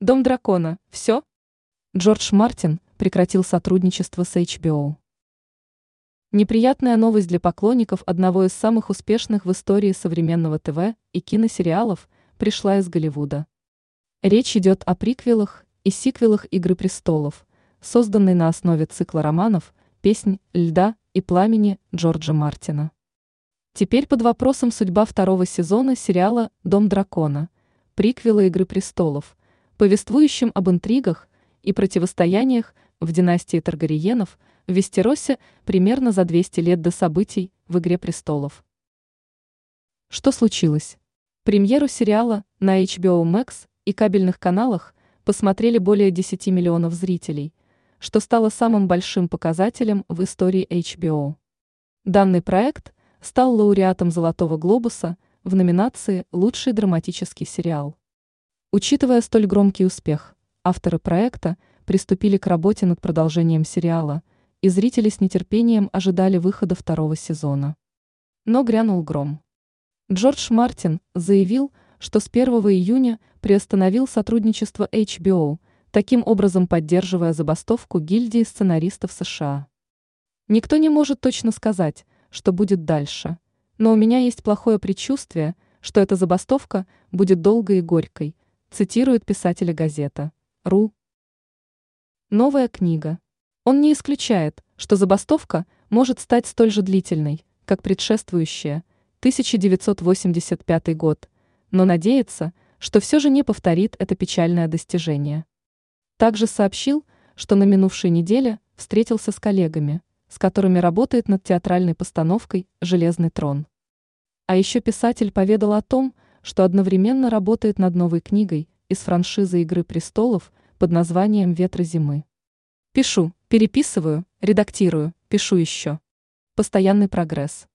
Дом дракона. Все? Джордж Мартин прекратил сотрудничество с HBO. Неприятная новость для поклонников одного из самых успешных в истории современного ТВ и киносериалов пришла из Голливуда. Речь идет о приквелах и сиквелах «Игры престолов», созданной на основе цикла романов «Песнь льда и пламени» Джорджа Мартина. Теперь под вопросом судьба второго сезона сериала «Дом дракона», приквела «Игры престолов», повествующим об интригах и противостояниях в династии Таргариенов в Вестеросе примерно за 200 лет до событий в «Игре престолов». Что случилось? Премьеру сериала на HBO Max и кабельных каналах посмотрели более 10 миллионов зрителей, что стало самым большим показателем в истории HBO. Данный проект стал лауреатом «Золотого глобуса» в номинации «Лучший драматический сериал». Учитывая столь громкий успех, авторы проекта приступили к работе над продолжением сериала, и зрители с нетерпением ожидали выхода второго сезона. Но грянул гром. Джордж Мартин заявил, что с 1 июня приостановил сотрудничество HBO, таким образом поддерживая забастовку гильдии сценаристов США. Никто не может точно сказать, что будет дальше, но у меня есть плохое предчувствие, что эта забастовка будет долгой и горькой, цитирует писателя газета «Ру». Новая книга. Он не исключает, что забастовка может стать столь же длительной, как предшествующая, 1985 год, но надеется, что все же не повторит это печальное достижение. Также сообщил, что на минувшей неделе встретился с коллегами, с которыми работает над театральной постановкой «Железный трон». А еще писатель поведал о том, что одновременно работает над новой книгой из франшизы «Игры престолов» под названием «Ветры зимы». Пишу, переписываю, редактирую, пишу еще. Постоянный прогресс.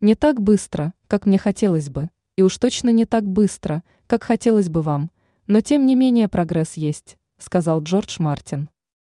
Не так быстро, как мне хотелось бы, и уж точно не так быстро, как хотелось бы вам, но тем не менее прогресс есть, сказал Джордж Мартин.